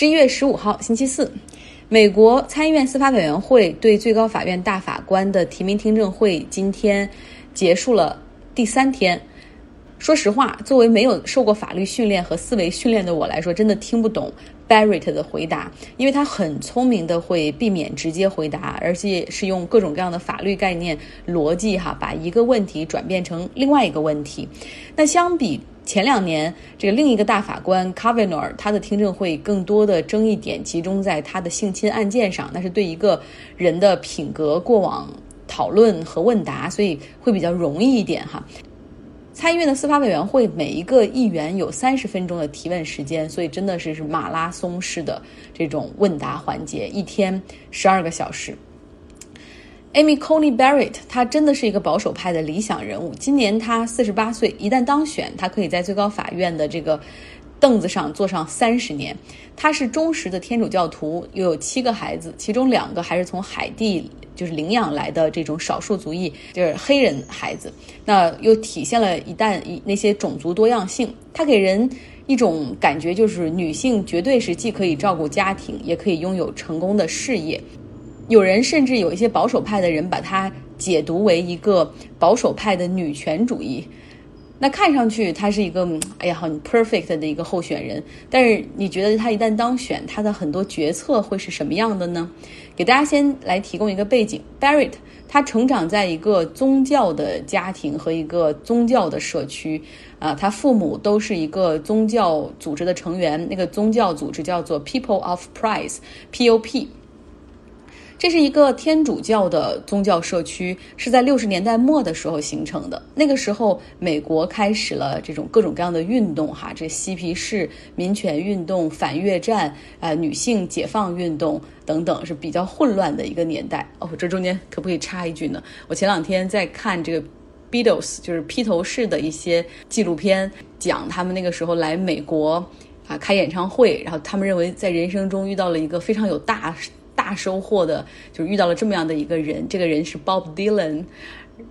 十一月十五号，星期四，美国参议院司法委员会对最高法院大法官的提名听证会今天结束了第三天。说实话，作为没有受过法律训练和思维训练的我来说，真的听不懂 Barrett 的回答，因为他很聪明的会避免直接回答，而且是用各种各样的法律概念、逻辑哈，把一个问题转变成另外一个问题。那相比。前两年，这个另一个大法官 Kavanaugh，他的听证会更多的争议点集中在他的性侵案件上，那是对一个人的品格过往讨论和问答，所以会比较容易一点哈。参议院的司法委员会每一个议员有三十分钟的提问时间，所以真的是是马拉松式的这种问答环节，一天十二个小时。Amy Coney Barrett，她真的是一个保守派的理想人物。今年她四十八岁，一旦当选，她可以在最高法院的这个凳子上坐上三十年。她是忠实的天主教徒，又有七个孩子，其中两个还是从海地就是领养来的这种少数族裔，就是黑人孩子。那又体现了一旦那些种族多样性。她给人一种感觉，就是女性绝对是既可以照顾家庭，也可以拥有成功的事业。有人甚至有一些保守派的人把它解读为一个保守派的女权主义，那看上去他是一个哎呀很 perfect 的一个候选人，但是你觉得他一旦当选，他的很多决策会是什么样的呢？给大家先来提供一个背景，Barrett 他成长在一个宗教的家庭和一个宗教的社区啊，他父母都是一个宗教组织的成员，那个宗教组织叫做 People of Price，P.O.P。这是一个天主教的宗教社区，是在六十年代末的时候形成的。那个时候，美国开始了这种各种各样的运动，哈，这嬉皮士、民权运动、反越战、啊，女性解放运动等等，是比较混乱的一个年代。哦，这中间可不可以插一句呢？我前两天在看这个 Beatles，就是披头士的一些纪录片，讲他们那个时候来美国啊开演唱会，然后他们认为在人生中遇到了一个非常有大。大收获的，就是遇到了这么样的一个人，这个人是 Bob Dylan，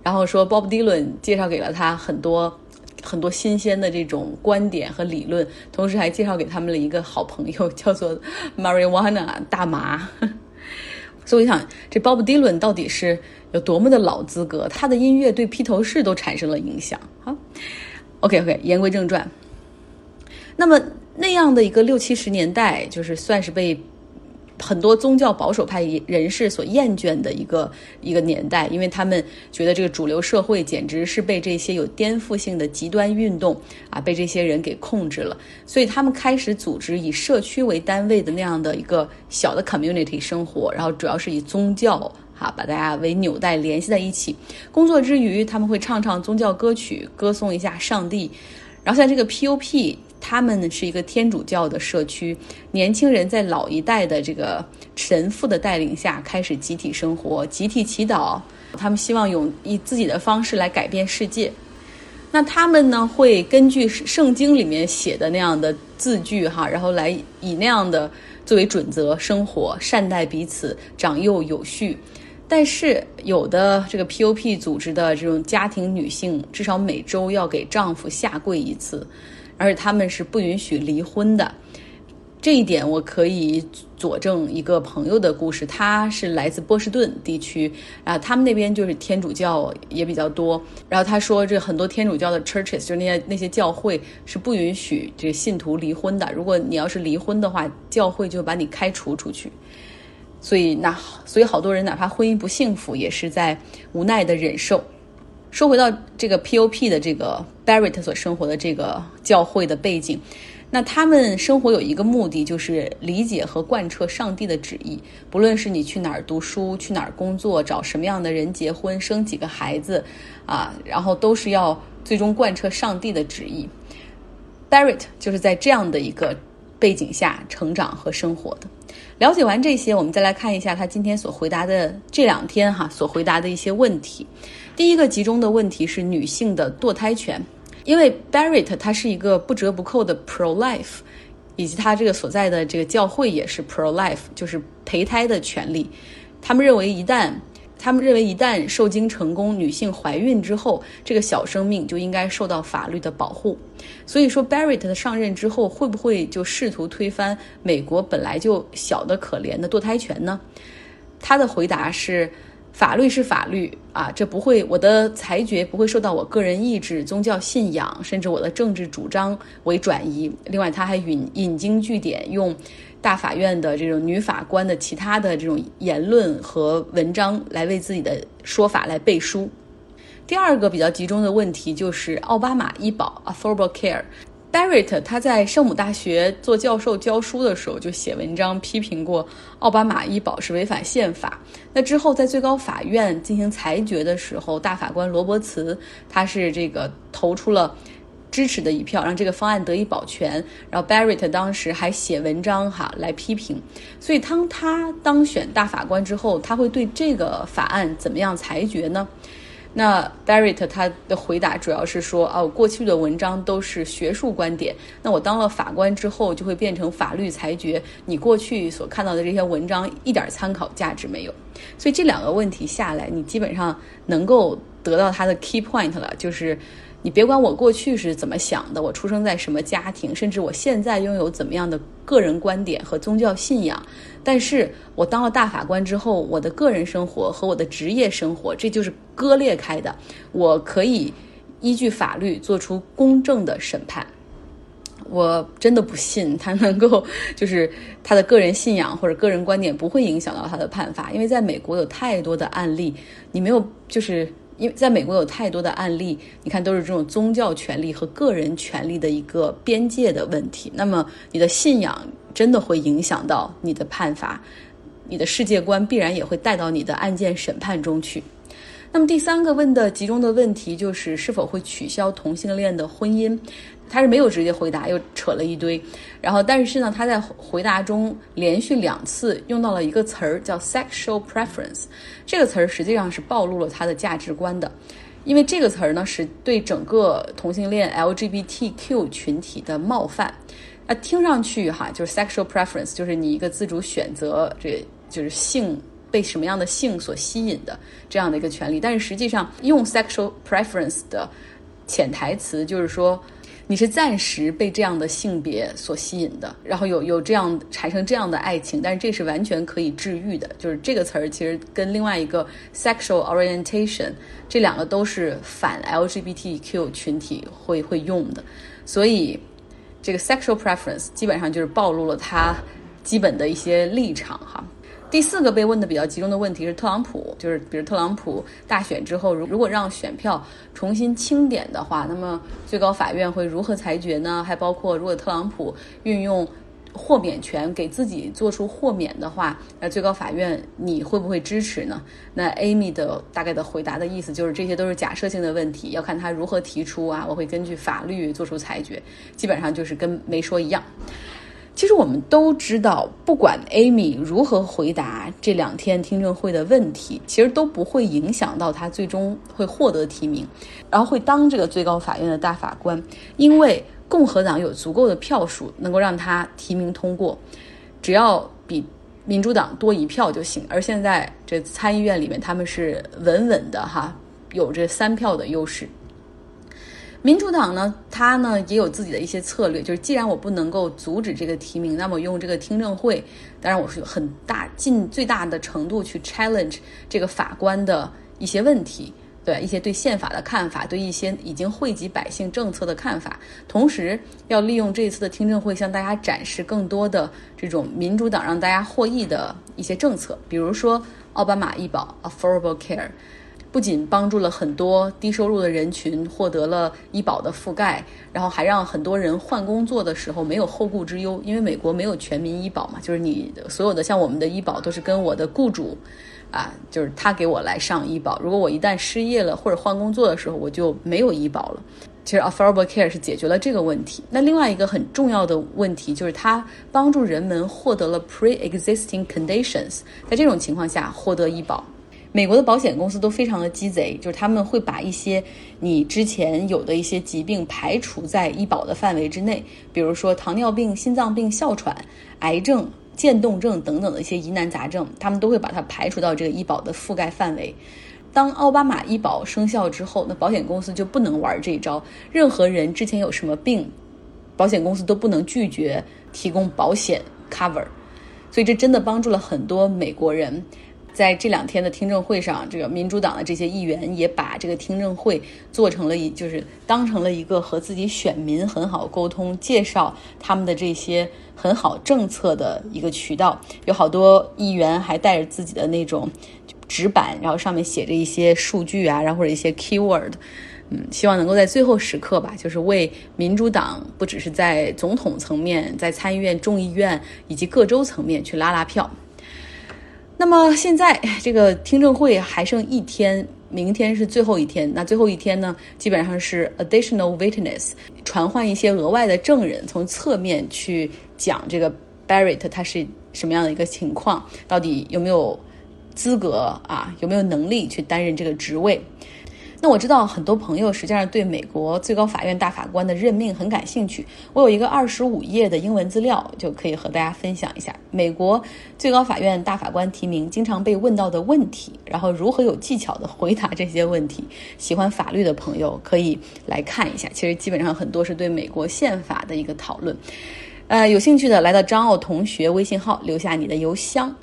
然后说 Bob Dylan 介绍给了他很多很多新鲜的这种观点和理论，同时还介绍给他们了一个好朋友，叫做 Marijuana 大麻。所以我想，这 Bob Dylan 到底是有多么的老资格？他的音乐对披头士都产生了影响。好，OK OK，言归正传。那么那样的一个六七十年代，就是算是被。很多宗教保守派人士所厌倦的一个一个年代，因为他们觉得这个主流社会简直是被这些有颠覆性的极端运动啊，被这些人给控制了，所以他们开始组织以社区为单位的那样的一个小的 community 生活，然后主要是以宗教哈把大家为纽带联系在一起。工作之余，他们会唱唱宗教歌曲，歌颂一下上帝。然后像这个 POP。他们是一个天主教的社区，年轻人在老一代的这个神父的带领下开始集体生活、集体祈祷。他们希望用以自己的方式来改变世界。那他们呢，会根据圣经里面写的那样的字句哈，然后来以那样的作为准则生活，善待彼此，长幼有序。但是有的这个 POP 组织的这种家庭女性，至少每周要给丈夫下跪一次。而且他们是不允许离婚的，这一点我可以佐证一个朋友的故事。他是来自波士顿地区，啊，他们那边就是天主教也比较多。然后他说，这很多天主教的 churches 就是那些那些教会是不允许这信徒离婚的。如果你要是离婚的话，教会就把你开除出去。所以那所以好多人哪怕婚姻不幸福，也是在无奈的忍受。说回到这个 POP 的这个 Barrett 所生活的这个教会的背景，那他们生活有一个目的，就是理解和贯彻上帝的旨意。不论是你去哪儿读书、去哪儿工作、找什么样的人结婚、生几个孩子，啊，然后都是要最终贯彻上帝的旨意。Barrett 就是在这样的一个背景下成长和生活的。了解完这些，我们再来看一下他今天所回答的这两天哈所回答的一些问题。第一个集中的问题是女性的堕胎权，因为 Barrett 他是一个不折不扣的 pro life，以及他这个所在的这个教会也是 pro life，就是胚胎的权利。他们认为一旦他们认为，一旦受精成功，女性怀孕之后，这个小生命就应该受到法律的保护。所以说，Barrett 的上任之后，会不会就试图推翻美国本来就小的可怜的堕胎权呢？他的回答是。法律是法律啊，这不会，我的裁决不会受到我个人意志、宗教信仰，甚至我的政治主张为转移。另外，他还引引经据典，用大法院的这种女法官的其他的这种言论和文章来为自己的说法来背书。第二个比较集中的问题就是奥巴马医保 （Affordable Care）。Barrett 他在圣母大学做教授教书的时候就写文章批评过奥巴马医保是违反宪法。那之后在最高法院进行裁决的时候，大法官罗伯茨他是这个投出了支持的一票，让这个方案得以保全。然后 Barrett 当时还写文章哈来批评。所以当他当选大法官之后，他会对这个法案怎么样裁决呢？那 Barrett 他的回答主要是说，哦，过去的文章都是学术观点，那我当了法官之后就会变成法律裁决。你过去所看到的这些文章一点参考价值没有。所以这两个问题下来，你基本上能够得到他的 key point 了，就是。你别管我过去是怎么想的，我出生在什么家庭，甚至我现在拥有怎么样的个人观点和宗教信仰，但是我当了大法官之后，我的个人生活和我的职业生活这就是割裂开的。我可以依据法律做出公正的审判。我真的不信他能够，就是他的个人信仰或者个人观点不会影响到他的判罚，因为在美国有太多的案例，你没有就是。因为在美国有太多的案例，你看都是这种宗教权利和个人权利的一个边界的问题。那么你的信仰真的会影响到你的判罚，你的世界观必然也会带到你的案件审判中去。那么第三个问的集中的问题就是是否会取消同性恋的婚姻。他是没有直接回答，又扯了一堆，然后但是呢，他在回答中连续两次用到了一个词儿，叫 sexual preference。这个词儿实际上是暴露了他的价值观的，因为这个词儿呢是对整个同性恋 LGBTQ 群体的冒犯。啊，听上去哈，就是 sexual preference，就是你一个自主选择，这就是性被什么样的性所吸引的这样的一个权利。但是实际上用 sexual preference 的潜台词就是说。你是暂时被这样的性别所吸引的，然后有有这样产生这样的爱情，但是这是完全可以治愈的。就是这个词儿其实跟另外一个 sexual orientation 这两个都是反 LGBTQ 群体会会用的，所以这个 sexual preference 基本上就是暴露了他基本的一些立场哈。第四个被问的比较集中的问题是特朗普，就是比如特朗普大选之后，如如果让选票重新清点的话，那么最高法院会如何裁决呢？还包括如果特朗普运用豁免权给自己做出豁免的话，那最高法院你会不会支持呢？那 Amy 的大概的回答的意思就是这些都是假设性的问题，要看他如何提出啊，我会根据法律做出裁决，基本上就是跟没说一样。其实我们都知道，不管 Amy 如何回答这两天听证会的问题，其实都不会影响到他最终会获得提名，然后会当这个最高法院的大法官。因为共和党有足够的票数能够让他提名通过，只要比民主党多一票就行。而现在这参议院里面他们是稳稳的哈，有这三票的优势。民主党呢，他呢也有自己的一些策略，就是既然我不能够阻止这个提名，那么用这个听证会，当然我是有很大尽最大的程度去 challenge 这个法官的一些问题，对一些对宪法的看法，对一些已经惠及百姓政策的看法，同时要利用这一次的听证会向大家展示更多的这种民主党让大家获益的一些政策，比如说奥巴马医保 Affordable Care。不仅帮助了很多低收入的人群获得了医保的覆盖，然后还让很多人换工作的时候没有后顾之忧。因为美国没有全民医保嘛，就是你所有的像我们的医保都是跟我的雇主，啊，就是他给我来上医保。如果我一旦失业了或者换工作的时候，我就没有医保了。其实 Affordable Care 是解决了这个问题。那另外一个很重要的问题就是它帮助人们获得了 Pre-existing Conditions，在这种情况下获得医保。美国的保险公司都非常的鸡贼，就是他们会把一些你之前有的一些疾病排除在医保的范围之内，比如说糖尿病、心脏病、哮喘、癌症、渐冻症等等的一些疑难杂症，他们都会把它排除到这个医保的覆盖范围。当奥巴马医保生效之后，那保险公司就不能玩这一招。任何人之前有什么病，保险公司都不能拒绝提供保险 cover。所以这真的帮助了很多美国人。在这两天的听证会上，这个民主党的这些议员也把这个听证会做成了一，就是当成了一个和自己选民很好沟通、介绍他们的这些很好政策的一个渠道。有好多议员还带着自己的那种纸板，然后上面写着一些数据啊，然后或者一些 keyword。嗯，希望能够在最后时刻吧，就是为民主党不只是在总统层面，在参议院、众议院以及各州层面去拉拉票。那么现在这个听证会还剩一天，明天是最后一天。那最后一天呢，基本上是 additional witness，传唤一些额外的证人，从侧面去讲这个 Barrett 他是什么样的一个情况，到底有没有资格啊，有没有能力去担任这个职位。那我知道很多朋友实际上对美国最高法院大法官的任命很感兴趣。我有一个二十五页的英文资料，就可以和大家分享一下美国最高法院大法官提名经常被问到的问题，然后如何有技巧的回答这些问题。喜欢法律的朋友可以来看一下，其实基本上很多是对美国宪法的一个讨论。呃，有兴趣的来到张奥同学微信号留下你的邮箱。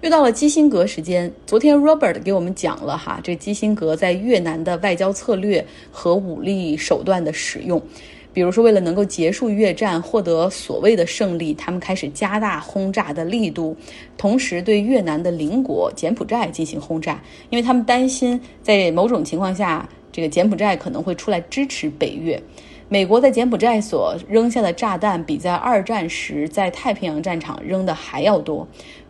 又到了基辛格时间。昨天 Robert 给我们讲了哈，这基辛格在越南的外交策略和武力手段的使用。比如说，为了能够结束越战，获得所谓的胜利，他们开始加大轰炸的力度，同时对越南的邻国柬埔寨进行轰炸，因为他们担心在某种情况下，这个柬埔寨可能会出来支持北越。美国在柬埔寨所扔下的炸弹，比在二战时在太平洋战场扔的还要多。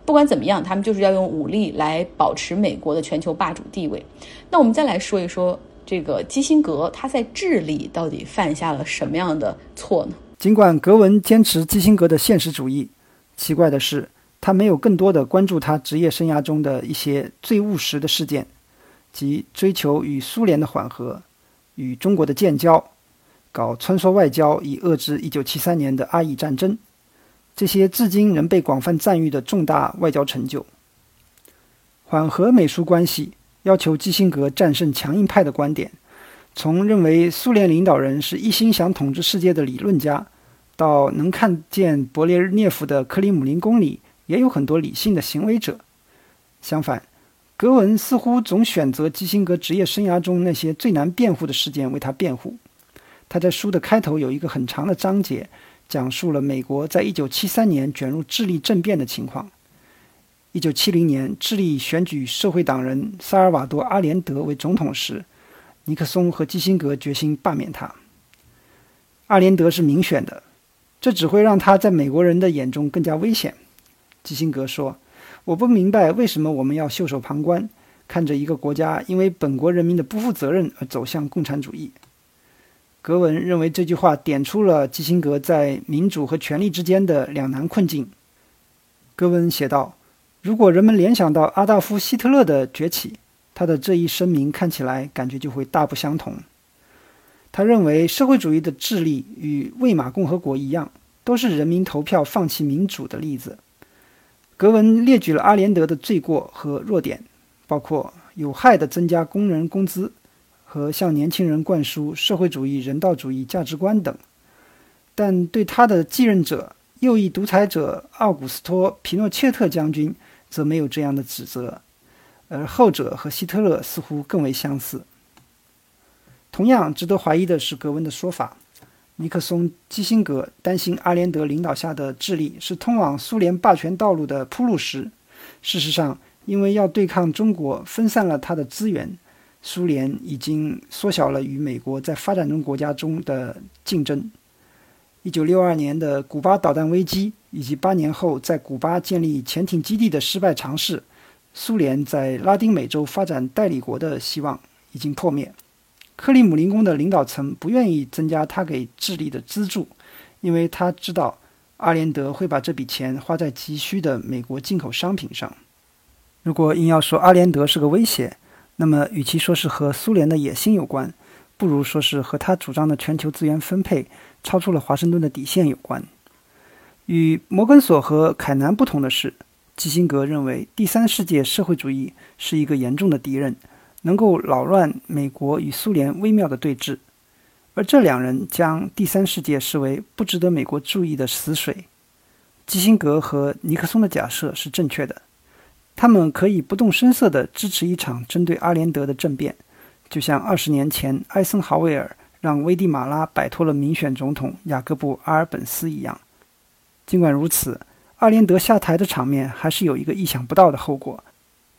不管怎么样，他们就是要用武力来保持美国的全球霸主地位。那我们再来说一说这个基辛格，他在智利到底犯下了什么样的错呢？尽管格文坚持基辛格的现实主义，奇怪的是，他没有更多的关注他职业生涯中的一些最务实的事件，即追求与苏联的缓和，与中国的建交，搞穿梭外交以遏制1973年的阿以战争。这些至今仍被广泛赞誉的重大外交成就，缓和美苏关系，要求基辛格战胜强硬派的观点，从认为苏联领导人是一心想统治世界的理论家，到能看见勃列日涅夫的克里姆林宫里也有很多理性的行为者。相反，格文似乎总选择基辛格职业生涯中那些最难辩护的事件为他辩护。他在书的开头有一个很长的章节。讲述了美国在一九七三年卷入智利政变的情况。一九七零年，智利选举社会党人萨尔瓦多·阿连德为总统时，尼克松和基辛格决心罢免他。阿连德是民选的，这只会让他在美国人的眼中更加危险。基辛格说：“我不明白为什么我们要袖手旁观，看着一个国家因为本国人民的不负责任而走向共产主义。”格文认为这句话点出了基辛格在民主和权力之间的两难困境。格文写道：“如果人们联想到阿道夫·希特勒的崛起，他的这一声明看起来感觉就会大不相同。”他认为社会主义的智力与魏玛共和国一样，都是人民投票放弃民主的例子。格文列举了阿连德的罪过和弱点，包括有害的增加工人工资。和向年轻人灌输社会主义、人道主义价值观等，但对他的继任者右翼独裁者奥古斯托·皮诺切特将军则没有这样的指责，而后者和希特勒似乎更为相似。同样值得怀疑的是格温的说法：尼克松、基辛格担心阿连德领导下的智利是通往苏联霸权道路的铺路石。事实上，因为要对抗中国，分散了他的资源。苏联已经缩小了与美国在发展中国家中的竞争。一九六二年的古巴导弹危机以及八年后在古巴建立潜艇基地的失败尝试，苏联在拉丁美洲发展代理国的希望已经破灭。克里姆林宫的领导层不愿意增加他给智利的资助，因为他知道阿连德会把这笔钱花在急需的美国进口商品上。如果硬要说阿连德是个威胁，那么，与其说是和苏联的野心有关，不如说是和他主张的全球资源分配超出了华盛顿的底线有关。与摩根索和凯南不同的是，基辛格认为第三世界社会主义是一个严重的敌人，能够扰乱美国与苏联微妙的对峙。而这两人将第三世界视为不值得美国注意的死水。基辛格和尼克松的假设是正确的，他们可以不动声色地支持一场针对阿连德的政变，就像二十年前艾森豪威尔让危地马拉摆脱了民选总统雅各布·阿尔本斯一样。尽管如此，阿连德下台的场面还是有一个意想不到的后果，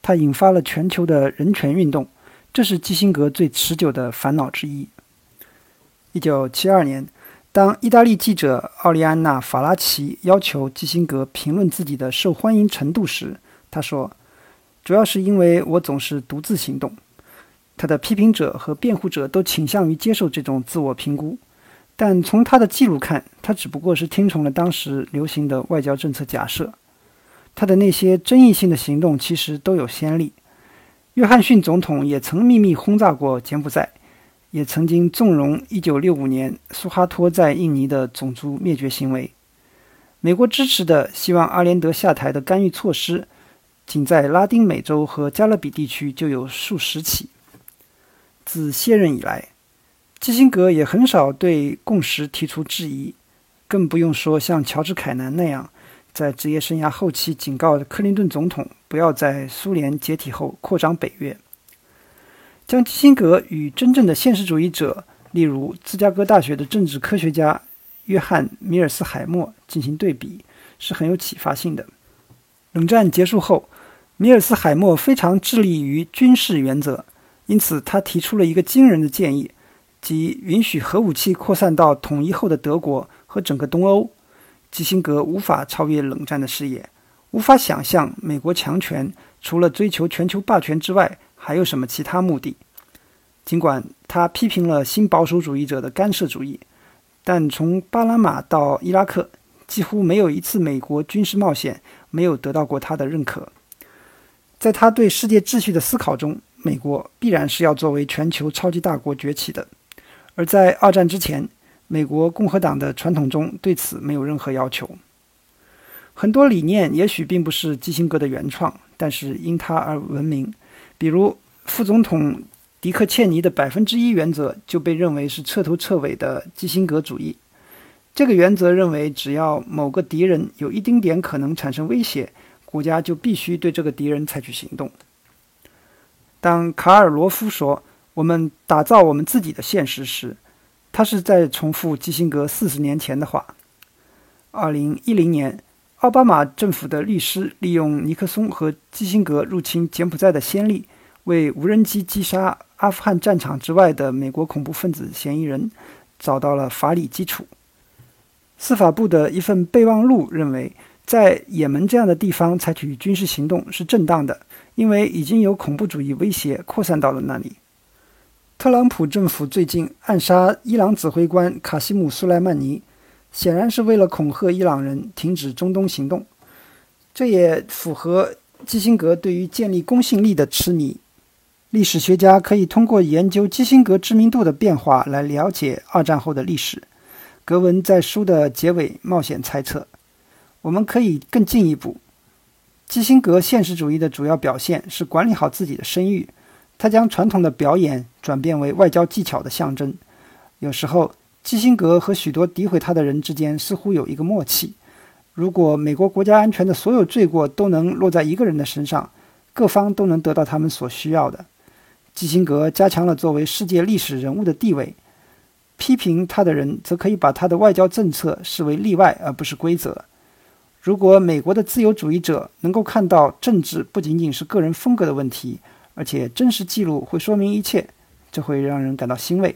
它引发了全球的人权运动，这是基辛格最持久的烦恼之一。一九七二年。当意大利记者奥利安娜·法拉奇要求基辛格评论自己的受欢迎程度时，他说：“主要是因为我总是独自行动。”他的批评者和辩护者都倾向于接受这种自我评估，但从他的记录看，他只不过是听从了当时流行的外交政策假设。他的那些争议性的行动其实都有先例。约翰逊总统也曾秘密轰炸过柬埔寨。也曾经纵容1965年苏哈托在印尼的种族灭绝行为。美国支持的希望阿连德下台的干预措施，仅在拉丁美洲和加勒比地区就有数十起。自卸任以来，基辛格也很少对共识提出质疑，更不用说像乔治·凯南那样，在职业生涯后期警告克林顿总统不要在苏联解体后扩张北约。将基辛格与真正的现实主义者，例如芝加哥大学的政治科学家约翰·米尔斯海默进行对比，是很有启发性的。冷战结束后，米尔斯海默非常致力于军事原则，因此他提出了一个惊人的建议，即允许核武器扩散到统一后的德国和整个东欧。基辛格无法超越冷战的视野，无法想象美国强权除了追求全球霸权之外。还有什么其他目的？尽管他批评了新保守主义者的干涉主义，但从巴拿马到伊拉克，几乎没有一次美国军事冒险没有得到过他的认可。在他对世界秩序的思考中，美国必然是要作为全球超级大国崛起的。而在二战之前，美国共和党的传统中对此没有任何要求。很多理念也许并不是基辛格的原创，但是因他而闻名。比如，副总统迪克·切尼的百分之一原则就被认为是彻头彻尾的基辛格主义。这个原则认为，只要某个敌人有一丁点可能产生威胁，国家就必须对这个敌人采取行动。当卡尔罗夫说“我们打造我们自己的现实”时，他是在重复基辛格四十年前的话。二零一零年。奥巴马政府的律师利用尼克松和基辛格入侵柬埔寨的先例，为无人机击杀阿富汗战场之外的美国恐怖分子嫌疑人找到了法理基础。司法部的一份备忘录认为，在也门这样的地方采取军事行动是正当的，因为已经有恐怖主义威胁扩散到了那里。特朗普政府最近暗杀伊朗指挥官卡西姆·苏莱曼尼。显然是为了恐吓伊朗人停止中东行动，这也符合基辛格对于建立公信力的痴迷。历史学家可以通过研究基辛格知名度的变化来了解二战后的历史。格文在书的结尾冒险猜测：我们可以更进一步，基辛格现实主义的主要表现是管理好自己的声誉。他将传统的表演转变为外交技巧的象征，有时候。基辛格和许多诋毁他的人之间似乎有一个默契：如果美国国家安全的所有罪过都能落在一个人的身上，各方都能得到他们所需要的。基辛格加强了作为世界历史人物的地位，批评他的人则可以把他的外交政策视为例外而不是规则。如果美国的自由主义者能够看到政治不仅仅是个人风格的问题，而且真实记录会说明一切，这会让人感到欣慰。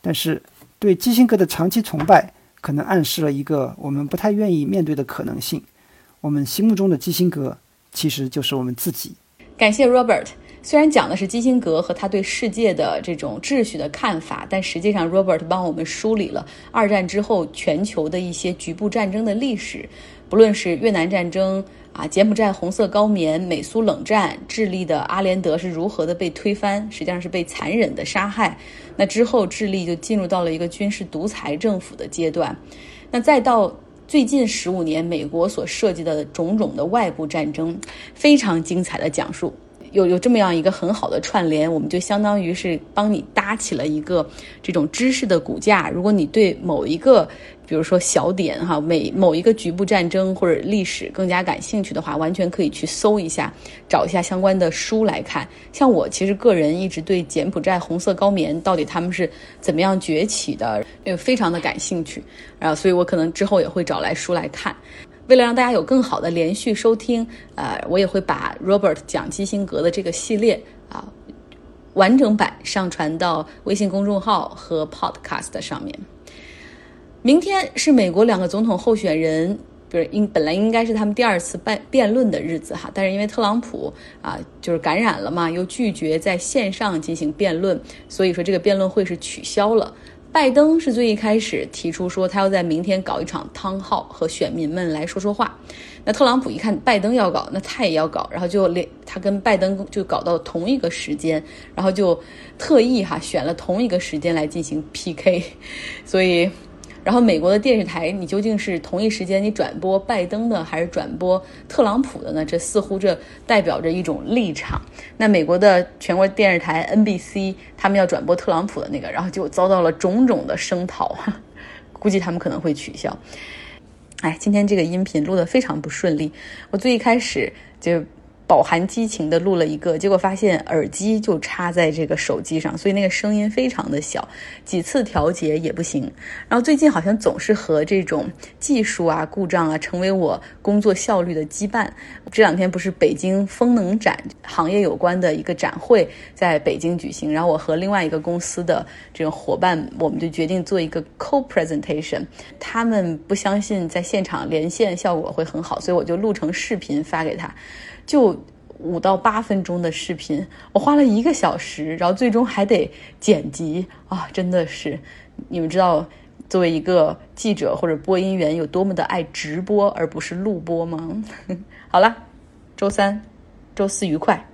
但是。对基辛格的长期崇拜，可能暗示了一个我们不太愿意面对的可能性：我们心目中的基辛格，其实就是我们自己。感谢 Robert。虽然讲的是基辛格和他对世界的这种秩序的看法，但实际上 Robert 帮我们梳理了二战之后全球的一些局部战争的历史，不论是越南战争。啊，柬埔寨红色高棉、美苏冷战、智利的阿连德是如何的被推翻，实际上是被残忍的杀害。那之后，智利就进入到了一个军事独裁政府的阶段。那再到最近十五年美国所涉及的种种的外部战争，非常精彩的讲述。有有这么样一个很好的串联，我们就相当于是帮你搭起了一个这种知识的骨架。如果你对某一个，比如说小点哈，每某一个局部战争或者历史更加感兴趣的话，完全可以去搜一下，找一下相关的书来看。像我其实个人一直对柬埔寨红色高棉到底他们是怎么样崛起的，呃，非常的感兴趣。然后，所以我可能之后也会找来书来看。为了让大家有更好的连续收听，呃，我也会把 Robert 讲基辛格的这个系列啊完整版上传到微信公众号和 Podcast 上面。明天是美国两个总统候选人，比如应本来应该是他们第二次辩辩论的日子哈，但是因为特朗普啊就是感染了嘛，又拒绝在线上进行辩论，所以说这个辩论会是取消了。拜登是最一开始提出说他要在明天搞一场汤号和选民们来说说话。那特朗普一看拜登要搞，那他也要搞，然后就连他跟拜登就搞到同一个时间，然后就特意哈选了同一个时间来进行 PK，所以。然后美国的电视台，你究竟是同一时间你转播拜登的，还是转播特朗普的呢？这似乎这代表着一种立场。那美国的全国电视台 NBC，他们要转播特朗普的那个，然后就遭到了种种的声讨，估计他们可能会取消。哎，今天这个音频录得非常不顺利，我最一开始就。饱含激情的录了一个，结果发现耳机就插在这个手机上，所以那个声音非常的小，几次调节也不行。然后最近好像总是和这种技术啊故障啊成为我工作效率的羁绊。这两天不是北京风能展行业有关的一个展会在北京举行，然后我和另外一个公司的这种伙伴，我们就决定做一个 co presentation。他们不相信在现场连线效果会很好，所以我就录成视频发给他。就五到八分钟的视频，我花了一个小时，然后最终还得剪辑啊！真的是，你们知道，作为一个记者或者播音员，有多么的爱直播而不是录播吗？好了，周三、周四愉快。